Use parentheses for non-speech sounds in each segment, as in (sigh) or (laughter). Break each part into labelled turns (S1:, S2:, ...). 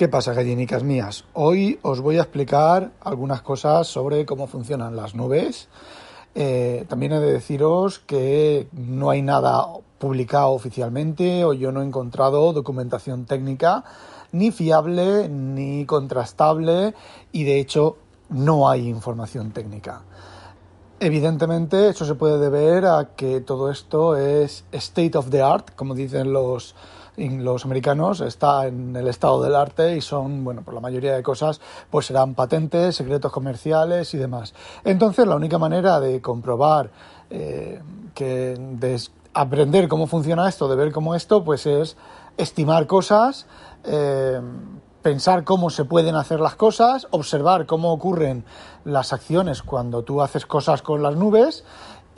S1: ¿Qué pasa, gallinicas mías? Hoy os voy a explicar algunas cosas sobre cómo funcionan las nubes. Eh, también he de deciros que no hay nada publicado oficialmente o yo no he encontrado documentación técnica ni fiable ni contrastable y de hecho no hay información técnica. Evidentemente, eso se puede deber a que todo esto es state of the art, como dicen los, los americanos está en el estado del arte y son, bueno, por la mayoría de cosas, pues serán patentes, secretos comerciales y demás. Entonces, la única manera de comprobar eh, que de aprender cómo funciona esto, de ver cómo esto, pues es estimar cosas, eh, pensar cómo se pueden hacer las cosas, observar cómo ocurren las acciones cuando tú haces cosas con las nubes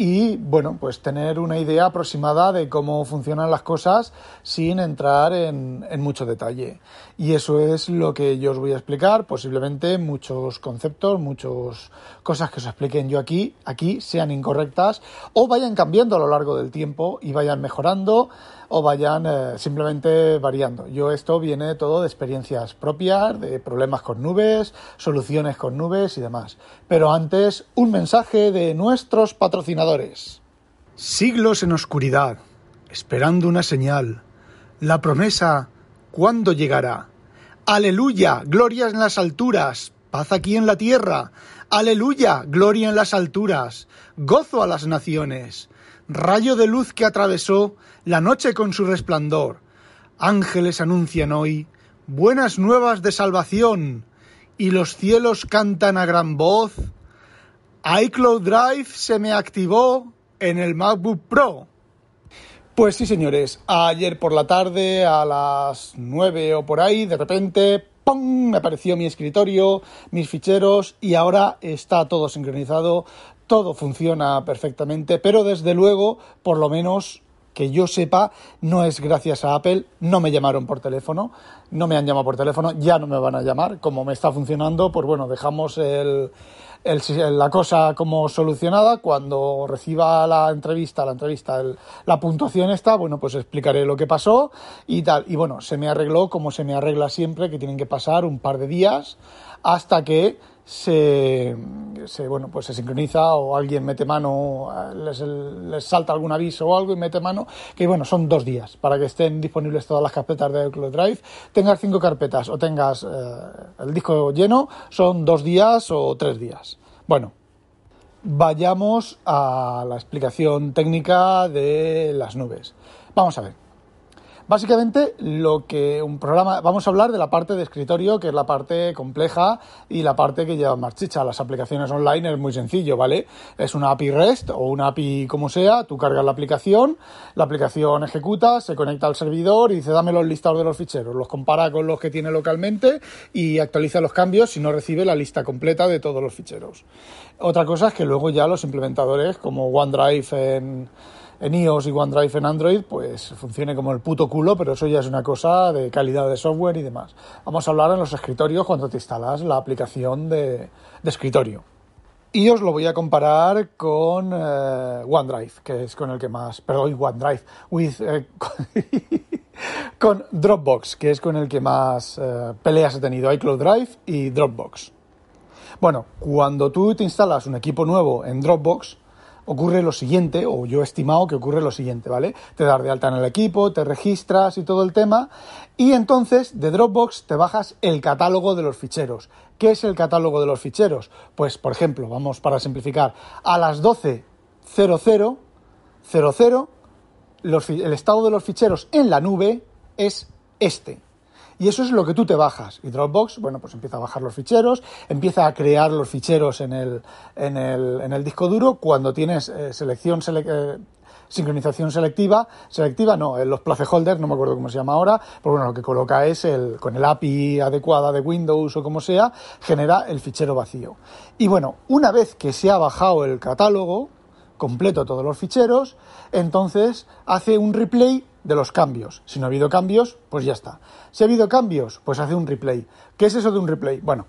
S1: y bueno, pues tener una idea aproximada de cómo funcionan las cosas sin entrar en, mucho detalle. Y eso es lo que yo os voy a explicar, posiblemente muchos conceptos, muchas cosas que os expliquen yo aquí, aquí sean incorrectas o vayan cambiando a lo largo del tiempo y vayan mejorando o vayan eh, simplemente variando. Yo esto viene todo de experiencias propias, de problemas con nubes, soluciones con nubes y demás. Pero antes, un mensaje de nuestros patrocinadores. Siglos en oscuridad, esperando una señal. La promesa, ¿cuándo llegará? Aleluya, gloria en las alturas, paz aquí en la tierra. Aleluya, gloria en las alturas, gozo a las naciones rayo de luz que atravesó la noche con su resplandor. Ángeles anuncian hoy buenas nuevas de salvación y los cielos cantan a gran voz. iCloud Drive se me activó en el MacBook Pro. Pues sí, señores, ayer por la tarde a las 9 o por ahí, de repente, ¡pum! me apareció mi escritorio, mis ficheros y ahora está todo sincronizado todo funciona perfectamente, pero desde luego, por lo menos que yo sepa, no es gracias a Apple, no me llamaron por teléfono, no me han llamado por teléfono, ya no me van a llamar, como me está funcionando, pues bueno, dejamos el, la cosa como solucionada, cuando reciba la entrevista, la entrevista, la puntuación está, bueno, pues explicaré lo que pasó y tal, y bueno, se me arregló como se me arregla siempre, que tienen que pasar un par de días hasta que se, bueno, pues se sincroniza o alguien mete mano, les, les, salta algún aviso o algo y mete mano, que bueno, son dos días para que estén disponibles todas las carpetas de Cloud Drive. Tengas cinco carpetas o tengas eh, el disco lleno, son dos días o tres días. Bueno, vayamos a la explicación técnica de las nubes. Vamos a ver. Básicamente, lo que un programa. Vamos a hablar de la parte de escritorio, que es la parte compleja y la parte que lleva más chicha. Las aplicaciones online es muy sencillo, ¿vale? Es una API REST o una API como sea, tú cargas la aplicación, la aplicación ejecuta, se conecta al servidor y dice dame los listados de los ficheros, los compara con los que tiene localmente y actualiza los cambios si no recibe la lista completa de todos los ficheros. Otra cosa es que luego ya los implementadores como OneDrive en en iOS y OneDrive en Android, pues funcione como el puto culo, pero eso ya es una cosa de calidad de software y demás. Vamos a hablar en los escritorios cuando te instalas la aplicación de, escritorio. Y os lo voy a comparar con eh, OneDrive, que es con el que más, perdón, OneDrive, with, eh, (laughs) con Dropbox, que es con el que más eh, peleas he tenido, iCloud Drive y Dropbox. Bueno, cuando tú te instalas un equipo nuevo en Dropbox, ocurre lo siguiente, o yo he estimado que ocurre lo siguiente, ¿vale? Te das de alta en el equipo, te registras y todo el tema, y entonces de Dropbox te bajas el catálogo de los ficheros. ¿Qué es el catálogo de los ficheros? Pues, por ejemplo, vamos para simplificar, a las 12.00, 00, el estado de los ficheros en la nube es este. Y eso es lo que tú te bajas. Y Dropbox, bueno, pues empieza a bajar los ficheros, empieza a crear los ficheros en el, en el, en el disco duro. Cuando tienes eh, selección, eh, sincronización selectiva, selectiva no, en los placeholders, no me acuerdo cómo se llama ahora, pero bueno, lo que coloca es el, con el API adecuada de Windows o como sea, genera el fichero vacío. Y bueno, una vez que se ha bajado el catálogo completo todos los ficheros, entonces hace un replay de los cambios. Si no ha habido cambios, pues ya está. Si ha habido cambios, pues hace un replay. ¿Qué es eso de un replay? Bueno,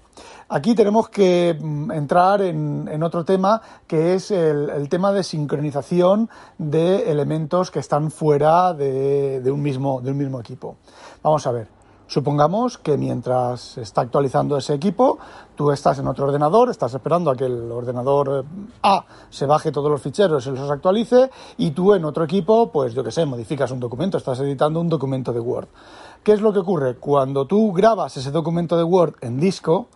S1: aquí tenemos que mm, entrar en, otro tema, que es el, tema de sincronización de elementos que están fuera de, un mismo, de un mismo equipo. Vamos a ver. Supongamos que mientras está actualizando ese equipo, tú estás en otro ordenador, estás esperando a que el ordenador eh, A se baje todos los ficheros y los actualice, y tú en otro equipo, pues yo que sé, modificas un documento, estás editando un documento de Word. ¿Qué es lo que ocurre? Cuando tú grabas ese documento de Word en disco,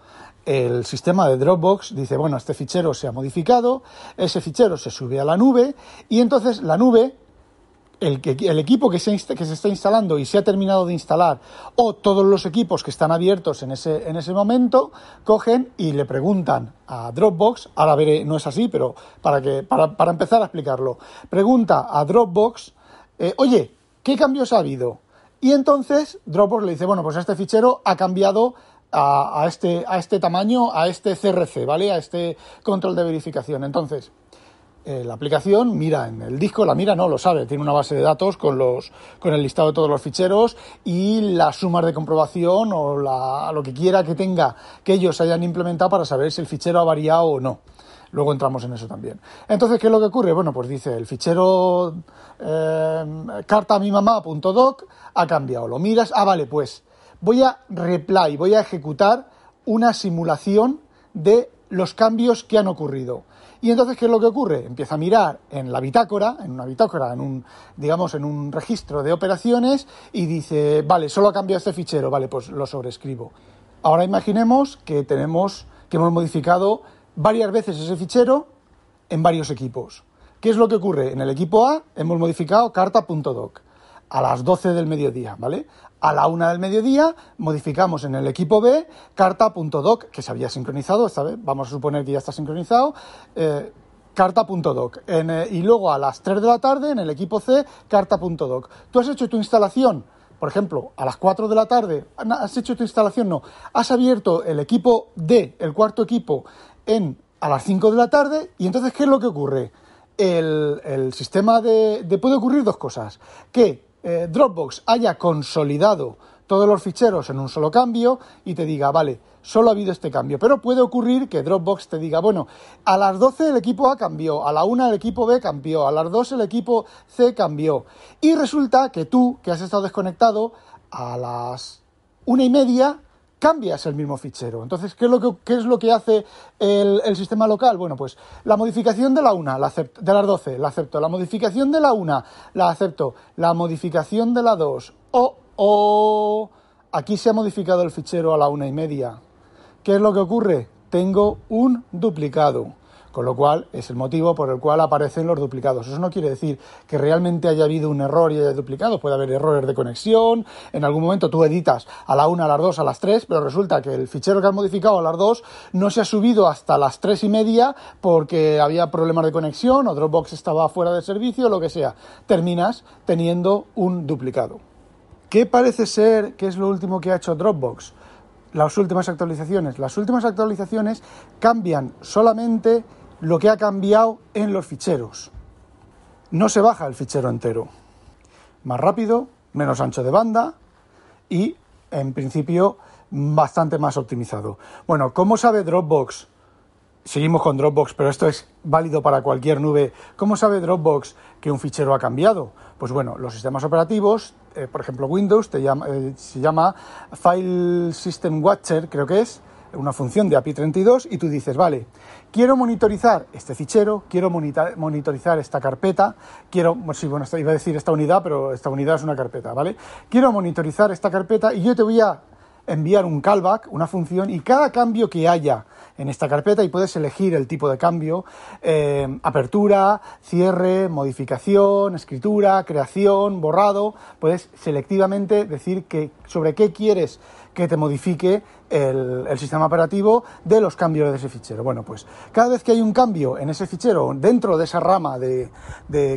S1: el sistema de Dropbox dice, bueno, este fichero se ha modificado, ese fichero se sube a la nube y entonces la nube el, equipo que se, está instalando y se ha terminado de instalar, o todos los equipos que están abiertos en ese, en ese momento, cogen y le preguntan a Dropbox, ahora veré, no es así, pero para, que, para, empezar a explicarlo, pregunta a Dropbox, eh, oye, ¿qué cambios ha habido? Y entonces Dropbox le dice, bueno, pues este fichero ha cambiado a, este, a este tamaño, a este CRC, ¿vale? A este control de verificación. Entonces, eh, la aplicación mira en el disco, la mira, no lo sabe, tiene una base de datos con, los, con el listado de todos los ficheros y las sumas de comprobación o la, lo que quiera que tenga que ellos hayan implementado para saber si el fichero ha variado o no. Luego entramos en eso también. Entonces, ¿qué es lo que ocurre? Bueno, pues dice, el fichero eh, cartamimamá.doc ha cambiado. Lo miras, ah, vale, pues voy a reply, voy a ejecutar una simulación de los cambios que han ocurrido. Y entonces, ¿qué es lo que ocurre? Empieza a mirar en la bitácora, en una bitácora, en un, digamos, en un registro de operaciones y dice, vale, solo ha cambiado este fichero, vale, pues lo sobrescribo. Ahora imaginemos que tenemos, que hemos modificado varias veces ese fichero en varios equipos. ¿Qué es lo que ocurre? En el equipo A hemos modificado carta.doc a las 12 del mediodía, ¿vale? A la una del mediodía modificamos en el equipo B carta.doc, que se había sincronizado, esta vez vamos a suponer que ya está sincronizado, eh, carta.doc. Eh, y luego a las 3 de la tarde en el equipo C, carta.doc. Tú has hecho tu instalación, por ejemplo, a las 4 de la tarde, has hecho tu instalación, no, has abierto el equipo D, el cuarto equipo, en, a las 5 de la tarde, y entonces, ¿qué es lo que ocurre? El, sistema de, de... Puede ocurrir dos cosas. Eh, Dropbox haya consolidado todos los ficheros en un solo cambio y te diga, vale, solo ha habido este cambio. Pero puede ocurrir que Dropbox te diga, bueno, a las 12 el equipo A cambió, a la 1 el equipo B cambió, a las 2 el equipo C cambió. Y resulta que tú, que has estado desconectado, a las una y media cambias el mismo fichero. Entonces, ¿qué es lo que, es lo que hace el, sistema local? Bueno, pues la modificación de la 1, la acepto, de las 12, la acepto. La modificación de la 1, la acepto. La modificación de la 2, o, o, aquí se ha modificado el fichero a la una y media. ¿Qué es lo que ocurre? Tengo un duplicado con lo cual es el motivo por el cual aparecen los duplicados. Eso no quiere decir que realmente haya habido un error y haya duplicado, puede haber errores de conexión, en algún momento tú editas a la 1, a las 2, a las 3, pero resulta que el fichero que has modificado a las 2 no se ha subido hasta las 3 y media porque había problemas de conexión o Dropbox estaba fuera de servicio, lo que sea. Terminas teniendo un duplicado. ¿Qué parece ser que es lo último que ha hecho Dropbox? Las últimas actualizaciones. Las últimas actualizaciones cambian solamente lo que ha cambiado en los ficheros. No se baja el fichero entero. Más rápido, menos ancho de banda y, en principio, bastante más optimizado. Bueno, ¿cómo sabe Dropbox? Seguimos con Dropbox, pero esto es válido para cualquier nube. ¿Cómo sabe Dropbox que un fichero ha cambiado? Pues bueno, los sistemas operativos, eh, por ejemplo Windows, eh, se llama File System Watcher, creo que es, una función de API 32 y tú dices, vale, quiero monitorizar este fichero, quiero monitorizar esta carpeta, quiero, sí, bueno, iba a decir esta unidad, pero esta unidad es una carpeta, ¿vale? Quiero monitorizar esta carpeta y yo te voy a enviar un callback, una función, y cada cambio que haya en esta carpeta, y puedes elegir el tipo de cambio, eh, apertura, cierre, modificación, escritura, creación, borrado, puedes selectivamente decir que, sobre qué quieres que te modifique el, sistema operativo de los cambios de ese fichero. Bueno, pues cada vez que hay un cambio en ese fichero dentro de esa rama de,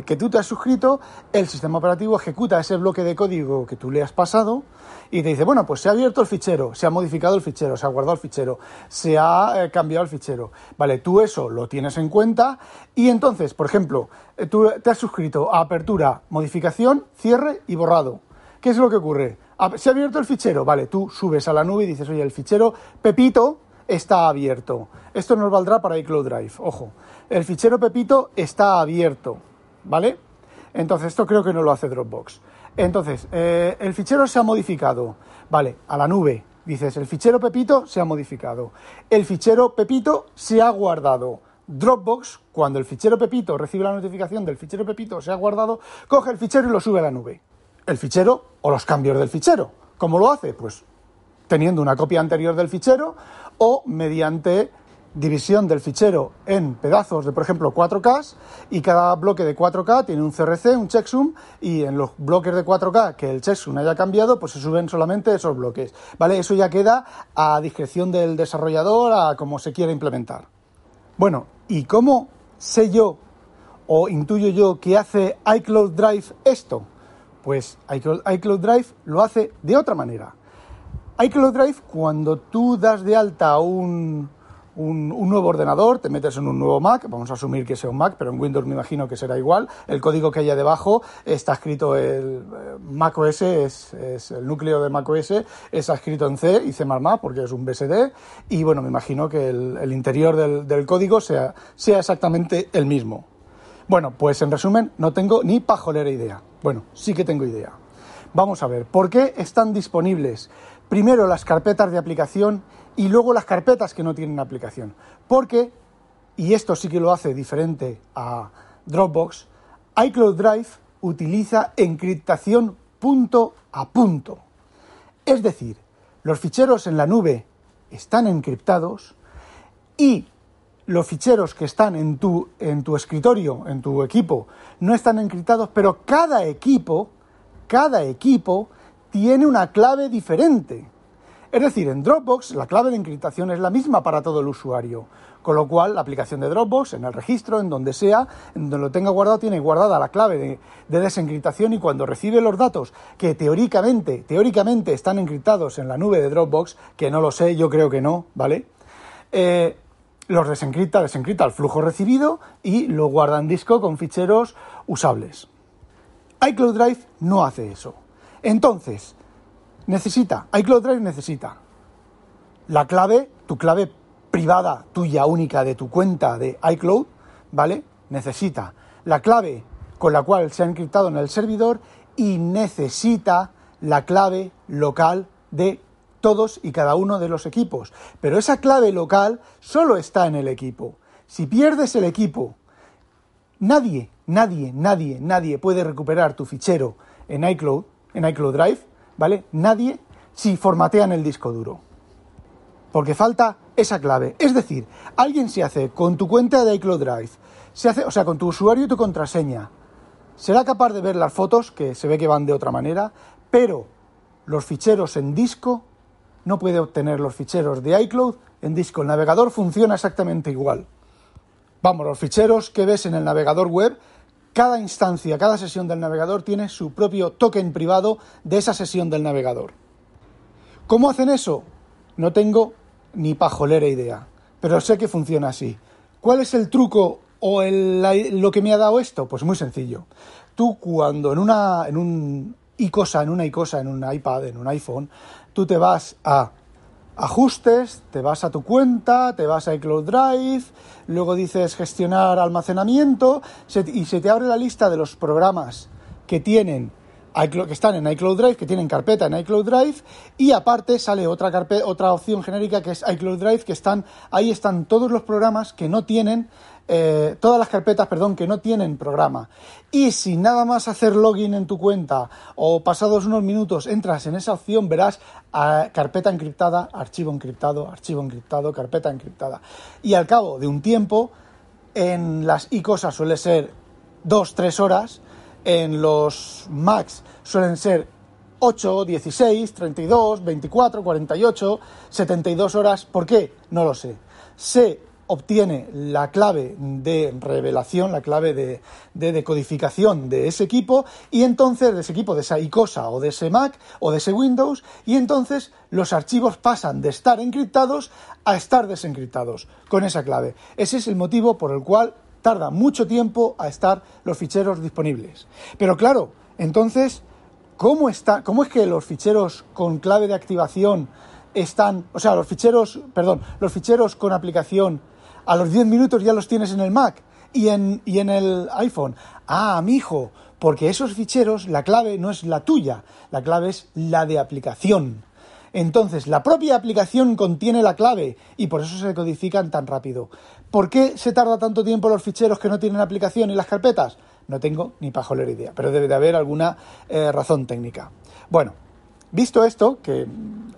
S1: que tú te has suscrito, el sistema operativo ejecuta ese bloque de código que tú le has pasado y te dice, bueno, pues se ha abierto el fichero, se ha modificado el fichero, se ha guardado el fichero, se ha eh, cambiado el fichero. Vale, tú eso lo tienes en cuenta y entonces, por ejemplo, eh, tú te has suscrito a apertura, modificación, cierre y borrado. ¿Qué es lo que ocurre? Se ha abierto el fichero, vale, tú subes a la nube y dices, oye, el fichero Pepito está abierto. Esto nos valdrá para iCloud Drive, ojo. El fichero Pepito está abierto, ¿vale? Entonces esto creo que no lo hace Dropbox. Entonces, eh, el fichero se ha modificado. Vale, a la nube. Dices, el fichero Pepito se ha modificado. El fichero Pepito se ha guardado. Dropbox, cuando el fichero Pepito recibe la notificación del fichero Pepito se ha guardado, coge el fichero y lo sube a la nube. El fichero o los cambios del fichero. ¿Cómo lo hace? Pues teniendo una copia anterior del fichero o mediante división del fichero en pedazos de, por ejemplo, 4K y cada bloque de 4K tiene un CRC, un checksum y en los bloques de 4K que el checksum haya cambiado, pues se suben solamente esos bloques, ¿vale? Eso ya queda a discreción del desarrollador, a cómo se quiera implementar. Bueno, ¿y cómo sé yo o intuyo yo que hace iCloud Drive esto? Pues iCloud, Drive lo hace de otra manera. iCloud Drive, cuando tú das de alta un, un, nuevo ordenador, te metes en un nuevo Mac, vamos a asumir que sea un Mac, pero en Windows me imagino que será igual. El código que haya debajo está escrito el eh, Mac OS, es, el núcleo de Mac OS, está escrito en C y C++, porque es un BSD, y bueno, me imagino que el, interior del, código sea, sea exactamente el mismo. Bueno, pues en resumen, no tengo ni pajolera idea. Bueno, sí que tengo idea. Vamos a ver, ¿por qué están disponibles primero las carpetas de aplicación y luego las carpetas que no tienen aplicación. Porque, y esto sí que lo hace diferente a Dropbox, iCloud Drive utiliza encriptación punto a punto. Es decir, los ficheros en la nube están encriptados y los ficheros que están en tu, en tu escritorio, en tu equipo, no están encriptados, pero cada equipo, cada equipo tiene una clave diferente. Es decir, en Dropbox la clave de encriptación es la misma para todo el usuario, con lo cual la aplicación de Dropbox, en el registro, en donde sea, en donde lo tenga guardado, tiene guardada la clave de, desencriptación y cuando recibe los datos que teóricamente, teóricamente están encriptados en la nube de Dropbox, que no lo sé, yo creo que no, ¿vale? Eh, los desencripta, desencripta el flujo recibido y lo guarda en disco con ficheros usables. iCloud Drive no hace eso. Entonces, necesita, iCloud Drive necesita la clave, tu clave privada tuya única de tu cuenta de iCloud, ¿vale? Necesita la clave con la cual se ha encriptado en el servidor y necesita la clave local de todos y cada uno de los equipos. Pero esa clave local solo está en el equipo. Si pierdes el equipo, nadie, nadie, nadie, nadie puede recuperar tu fichero en iCloud, en iCloud Drive, ¿vale? Nadie si formatean el disco duro. Porque falta esa clave. Es decir, alguien se hace con tu cuenta de iCloud Drive, se hace, o sea, con tu usuario y tu contraseña, será capaz de ver las fotos, que se ve que van de otra manera, pero los ficheros en disco no puede obtener los ficheros de iCloud en disco. El navegador funciona exactamente igual. Vamos, los ficheros que ves en el navegador web cada instancia, cada sesión del navegador tiene su propio token privado de esa sesión del navegador. ¿Cómo hacen eso? No tengo ni pajolera idea, pero sé que funciona así. ¿Cuál es el truco o lo que me ha dado esto? Pues muy sencillo. Tú cuando en una en un iCosa, en una iCosa, en un iPad, en un iPhone, tú te vas a ajustes, te vas a tu cuenta, te vas a iCloud Drive, luego dices gestionar almacenamiento y se te abre la lista de los programas que tienen que están en iCloud Drive, que tienen carpeta en iCloud Drive, y aparte sale otra, otra opción genérica que es iCloud Drive, que están, ahí están todos los programas que no tienen eh, todas las carpetas, perdón, que no tienen programa. Y si nada más hacer login en tu cuenta o pasados unos minutos entras en esa opción, verás carpeta encriptada, archivo encriptado, archivo encriptado, carpeta encriptada. Y al cabo de un tiempo, en las iCosas suele ser 2-3 horas, en los Macs suelen ser 8, 16, 32, 24, 48, 72 horas. ¿Por qué? No lo sé. Sé obtiene la clave de revelación, la clave de, decodificación de ese equipo y entonces de ese equipo, de esa iCosa o de ese Mac o de ese Windows y entonces los archivos pasan de estar encriptados a estar desencriptados con esa clave. Ese es el motivo por el cual tarda mucho tiempo a estar los ficheros disponibles. Pero claro, entonces, ¿cómo, está, cómo es que los ficheros con clave de activación están, o sea, los ficheros, perdón, los ficheros con aplicación a los 10 minutos ya los tienes en el Mac y en, y en el iPhone. Ah, mi hijo, Porque esos ficheros, la clave no es la tuya, la clave es la de aplicación. Entonces, la propia aplicación contiene la clave y por eso se codifican tan rápido. ¿Por qué se tarda tanto tiempo los ficheros que no tienen aplicación y las carpetas? No tengo ni pajolera idea, pero debe de haber alguna eh, razón técnica. Bueno, visto esto, que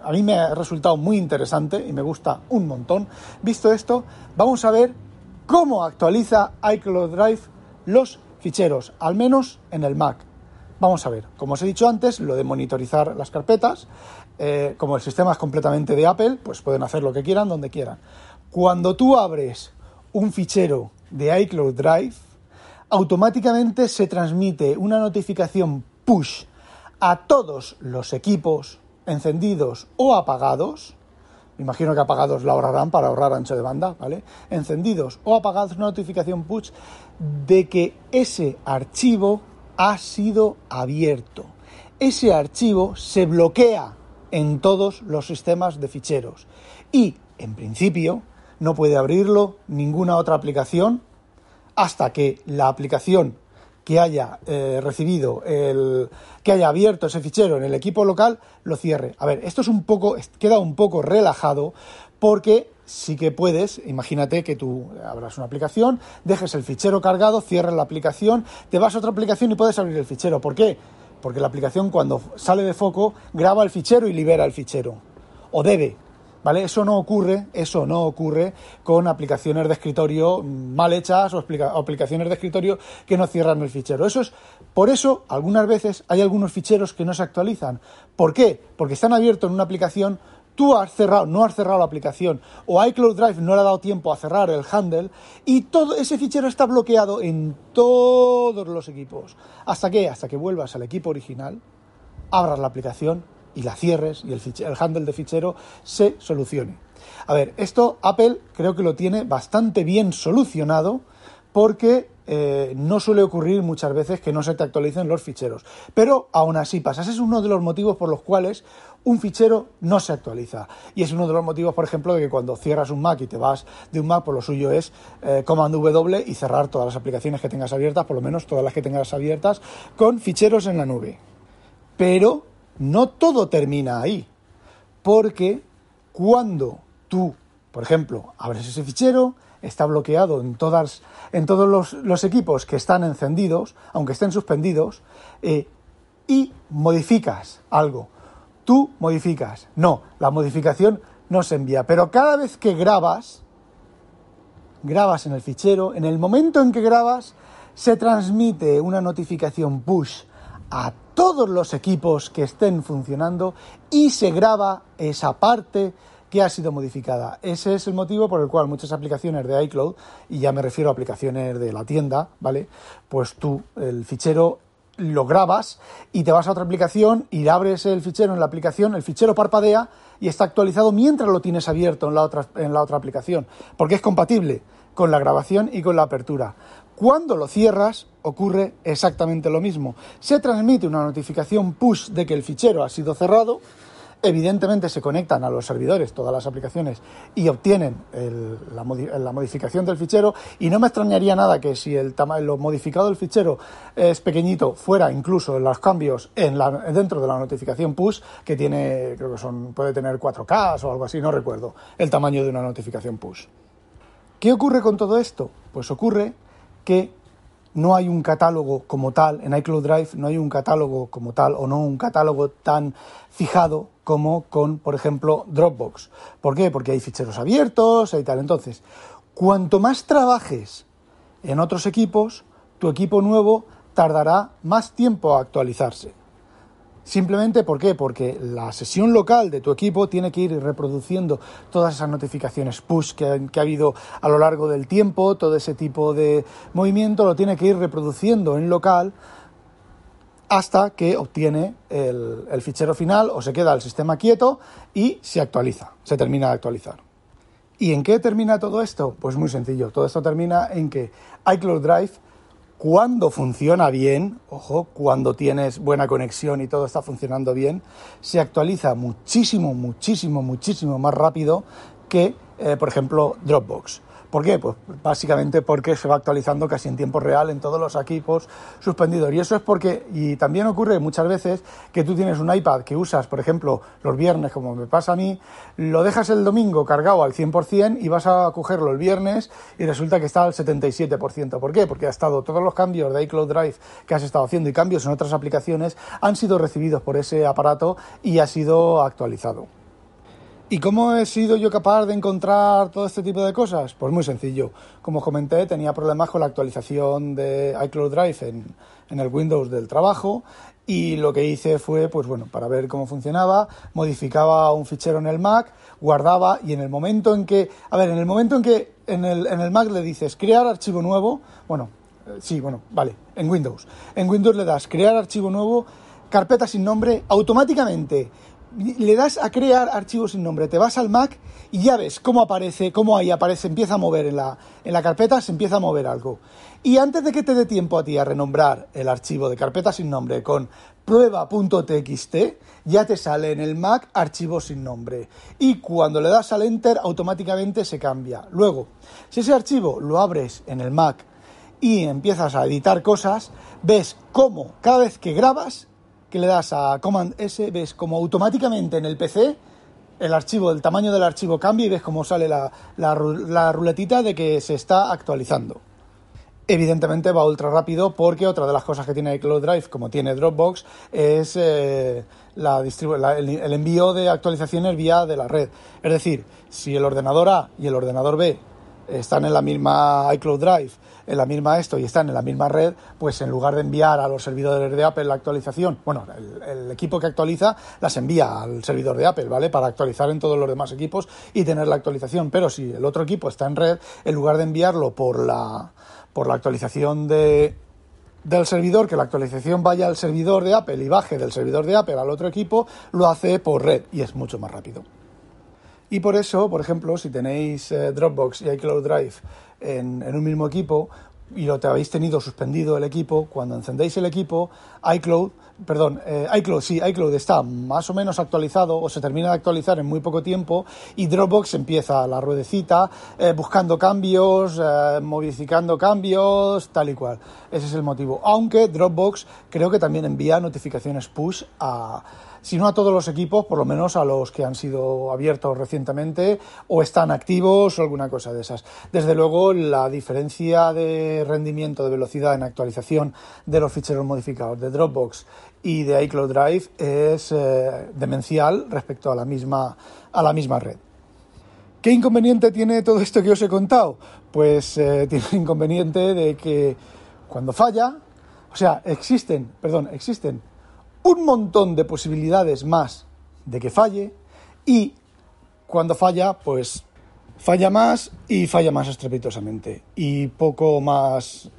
S1: a mí me ha resultado muy interesante y me gusta un montón, visto esto, vamos a ver cómo actualiza iCloud Drive los ficheros, al menos en el Mac. Vamos a ver, como os he dicho antes, lo de monitorizar las carpetas, eh, como el sistema es completamente de Apple, pues pueden hacer lo que quieran, donde quieran. Cuando tú abres un fichero de iCloud Drive, automáticamente se transmite una notificación push a todos los equipos encendidos o apagados. Me imagino que apagados la ahorrarán para ahorrar ancho de banda, ¿vale? Encendidos o apagados, una notificación push de que ese archivo ha sido abierto. Ese archivo se bloquea en todos los sistemas de ficheros y, en principio, no puede abrirlo ninguna otra aplicación hasta que la aplicación que haya eh, recibido el que haya abierto ese fichero en el equipo local lo cierre. A ver, esto es un poco queda un poco relajado porque sí que puedes, imagínate que tú abras una aplicación, dejes el fichero cargado, cierres la aplicación, te vas a otra aplicación y puedes abrir el fichero. ¿Por qué? Porque la aplicación cuando sale de foco graba el fichero y libera el fichero. O debe, ¿vale? Eso no ocurre, eso no ocurre con aplicaciones de escritorio mal hechas o aplicaciones de escritorio que no cierran el fichero. Eso es, por eso, algunas veces hay algunos ficheros que no se actualizan. ¿Por qué? Porque están abiertos en una aplicación tú has cerrado, no has cerrado la aplicación o iCloud Drive no le ha dado tiempo a cerrar el handle y todo ese fichero está bloqueado en todos los equipos. ¿Hasta qué? Hasta que vuelvas al equipo original, abras la aplicación y la cierres y el, handle de fichero se solucione. A ver, esto Apple creo que lo tiene bastante bien solucionado porque eh, no suele ocurrir muchas veces que no se te actualicen los ficheros. Pero aún así pasa. Ese es uno de los motivos por los cuales un fichero no se actualiza. Y es uno de los motivos, por ejemplo, de que cuando cierras un Mac y te vas de un Mac, por pues lo suyo es eh, comando W y cerrar todas las aplicaciones que tengas abiertas, por lo menos todas las que tengas abiertas, con ficheros en la nube. Pero no todo termina ahí. Porque cuando tú, por ejemplo, abres ese fichero, está bloqueado en, todas, en todos los, equipos que están encendidos, aunque estén suspendidos, eh, y modificas algo. Tú modificas. No, la modificación no se envía. Pero cada vez que grabas, grabas en el fichero, en el momento en que grabas, se transmite una notificación push a todos los equipos que estén funcionando y se graba esa parte que ha sido modificada. Ese es el motivo por el cual muchas aplicaciones de iCloud, y ya me refiero a aplicaciones de la tienda, ¿vale? Pues tú el fichero lo grabas y te vas a otra aplicación y abres el fichero en la aplicación, el fichero parpadea y está actualizado mientras lo tienes abierto en la otra, en la otra aplicación, porque es compatible con la grabación y con la apertura. Cuando lo cierras, ocurre exactamente lo mismo. Se transmite una notificación push de que el fichero ha sido cerrado Evidentemente se conectan a los servidores todas las aplicaciones y obtienen la, modificación del fichero y no me extrañaría nada que si el lo modificado del fichero es pequeñito fuera incluso los cambios en dentro de la notificación push que tiene creo que son puede tener 4K o algo así no recuerdo el tamaño de una notificación push. ¿Qué ocurre con todo esto? Pues ocurre que no hay un catálogo como tal, en iCloud Drive no hay un catálogo como tal o no un catálogo tan fijado como con, por ejemplo, Dropbox. ¿Por qué? Porque hay ficheros abiertos y tal. Entonces, cuanto más trabajes en otros equipos, tu equipo nuevo tardará más tiempo a actualizarse. Simplemente, ¿por qué? Porque la sesión local de tu equipo tiene que ir reproduciendo todas esas notificaciones push que ha, habido a lo largo del tiempo, todo ese tipo de movimiento lo tiene que ir reproduciendo en local hasta que obtiene el, el fichero final o se queda el sistema quieto y se actualiza, se termina de actualizar. ¿Y en qué termina todo esto? Pues muy sencillo, todo esto termina en que iCloud Drive cuando funciona bien, ojo, cuando tienes buena conexión y todo está funcionando bien, se actualiza muchísimo, muchísimo, muchísimo más rápido que, eh, por ejemplo, Dropbox. ¿Por qué? Pues básicamente porque se va actualizando casi en tiempo real en todos los equipos suspendidos. Y eso es porque, y también ocurre muchas veces que tú tienes un iPad que usas, por ejemplo, los viernes, como me pasa a mí, lo dejas el domingo cargado al 100% y vas a cogerlo el viernes y resulta que está al 77%. ¿Por qué? Porque ha estado todos los cambios de iCloud Drive que has estado haciendo y cambios en otras aplicaciones han sido recibidos por ese aparato y ha sido actualizado. ¿Y cómo he sido yo capaz de encontrar todo este tipo de cosas? Pues muy sencillo. Como os comenté, tenía problemas con la actualización de iCloud Drive en, el Windows del trabajo y lo que hice fue, pues bueno, para ver cómo funcionaba, modificaba un fichero en el Mac, guardaba y en el momento en que, a ver, en el momento en que en el, en el Mac le dices crear archivo nuevo, bueno, eh, sí, bueno, vale, en Windows. En Windows le das crear archivo nuevo, carpeta sin nombre, automáticamente le das a crear archivo sin nombre, te vas al Mac y ya ves cómo aparece, cómo ahí aparece, empieza a mover en la, en la carpeta, se empieza a mover algo. Y antes de que te dé tiempo a ti a renombrar el archivo de carpeta sin nombre con prueba.txt, ya te sale en el Mac archivo sin nombre. Y cuando le das al Enter, automáticamente se cambia. Luego, si ese archivo lo abres en el Mac y empiezas a editar cosas, ves cómo cada vez que grabas que le das a Command S, ves como automáticamente en el PC el archivo, el tamaño del archivo cambia y ves cómo sale la, la, ruletita de que se está actualizando. Evidentemente va ultra rápido porque otra de las cosas que tiene iCloud Drive, como tiene Dropbox, es eh, la el, el envío de actualizaciones vía de la red. Es decir, si el ordenador A y el ordenador B están en la misma iCloud Drive, en la misma esto y están en la misma red, pues en lugar de enviar a los servidores de Apple la actualización, bueno, el, equipo que actualiza las envía al servidor de Apple, ¿vale? Para actualizar en todos los demás equipos y tener la actualización. Pero si el otro equipo está en red, en lugar de enviarlo por la, por la actualización de, del servidor, que la actualización vaya al servidor de Apple y baje del servidor de Apple al otro equipo, lo hace por red y es mucho más rápido. Y por eso, por ejemplo, si tenéis eh, Dropbox y iCloud Drive en, un mismo equipo y lo te habéis tenido suspendido el equipo, cuando encendéis el equipo, iCloud, perdón, eh, iCloud, sí, iCloud está más o menos actualizado o se termina de actualizar en muy poco tiempo y Dropbox empieza la ruedecita eh, buscando cambios, modificando cambios, tal y cual. Ese es el motivo. Aunque Dropbox creo que también envía notificaciones push a si no a todos los equipos, por lo menos a los que han sido abiertos recientemente o están activos o alguna cosa de esas. Desde luego, la diferencia de rendimiento, de velocidad en actualización de los ficheros modificados de Dropbox y de iCloud Drive es eh, demencial respecto a la misma, a la misma red. ¿Qué inconveniente tiene todo esto que os he contado? Pues eh, (laughs) tiene el inconveniente de que cuando falla, o sea, existen, perdón, existen un montón de posibilidades más de que falle y cuando falla, pues falla más y falla más estrepitosamente. Y poco más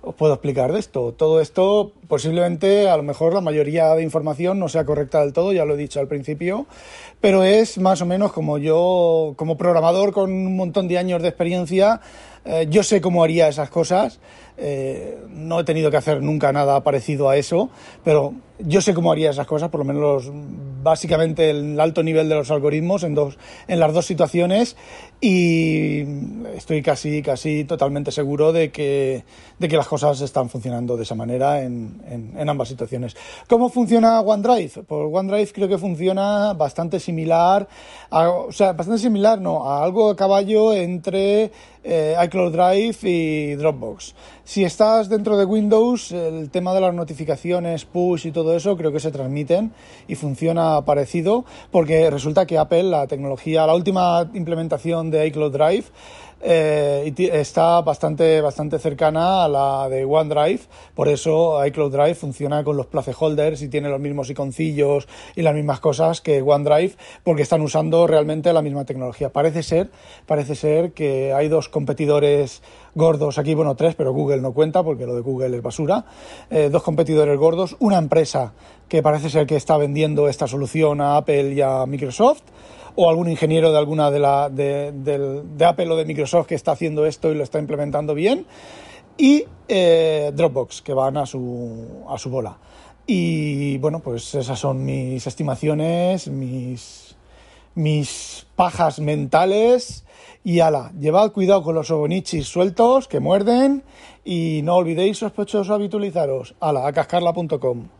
S1: os puedo explicar de esto. Todo esto posiblemente a lo mejor la mayoría de información no sea correcta del todo, ya lo he dicho al principio, pero es más o menos como yo, como programador con un montón de años de experiencia, eh, yo sé cómo haría esas cosas eh, no he tenido que hacer nunca nada parecido a eso, pero yo sé cómo haría esas cosas, por lo menos básicamente el alto nivel de los algoritmos en, dos, en las dos situaciones y estoy casi, casi totalmente seguro de que, de que las cosas están funcionando de esa manera en, en, ambas situaciones. ¿Cómo funciona OneDrive? Pues OneDrive creo que funciona bastante similar, o sea, bastante similar, no, a algo a caballo entre eh, iCloud Drive y Dropbox. Si estás dentro de Windows, el tema de las notificaciones, push y todo eso creo que se transmiten y funciona parecido porque resulta que Apple, la tecnología, la última implementación de iCloud Drive, eh, está bastante, bastante cercana a la de OneDrive, por eso iCloud Drive funciona con los placeholders y tiene los mismos iconcillos y las mismas cosas que OneDrive, porque están usando realmente la misma tecnología. Parece ser, parece ser que hay dos competidores gordos aquí, bueno, tres, pero Google no cuenta porque lo de Google es basura. Eh, dos competidores gordos, una empresa que parece ser que está vendiendo esta solución a Apple y a Microsoft o algún ingeniero de alguna de, la, de, Apple o de Microsoft que está haciendo esto y lo está implementando bien, y eh, Dropbox, que van a su, a su bola. Y bueno, pues esas son mis estimaciones, mis, mis pajas mentales. Y ala, llevad cuidado con los obonichis sueltos que muerden y no olvidéis sospechosos habitualizaros. Ala, a cascarla.com.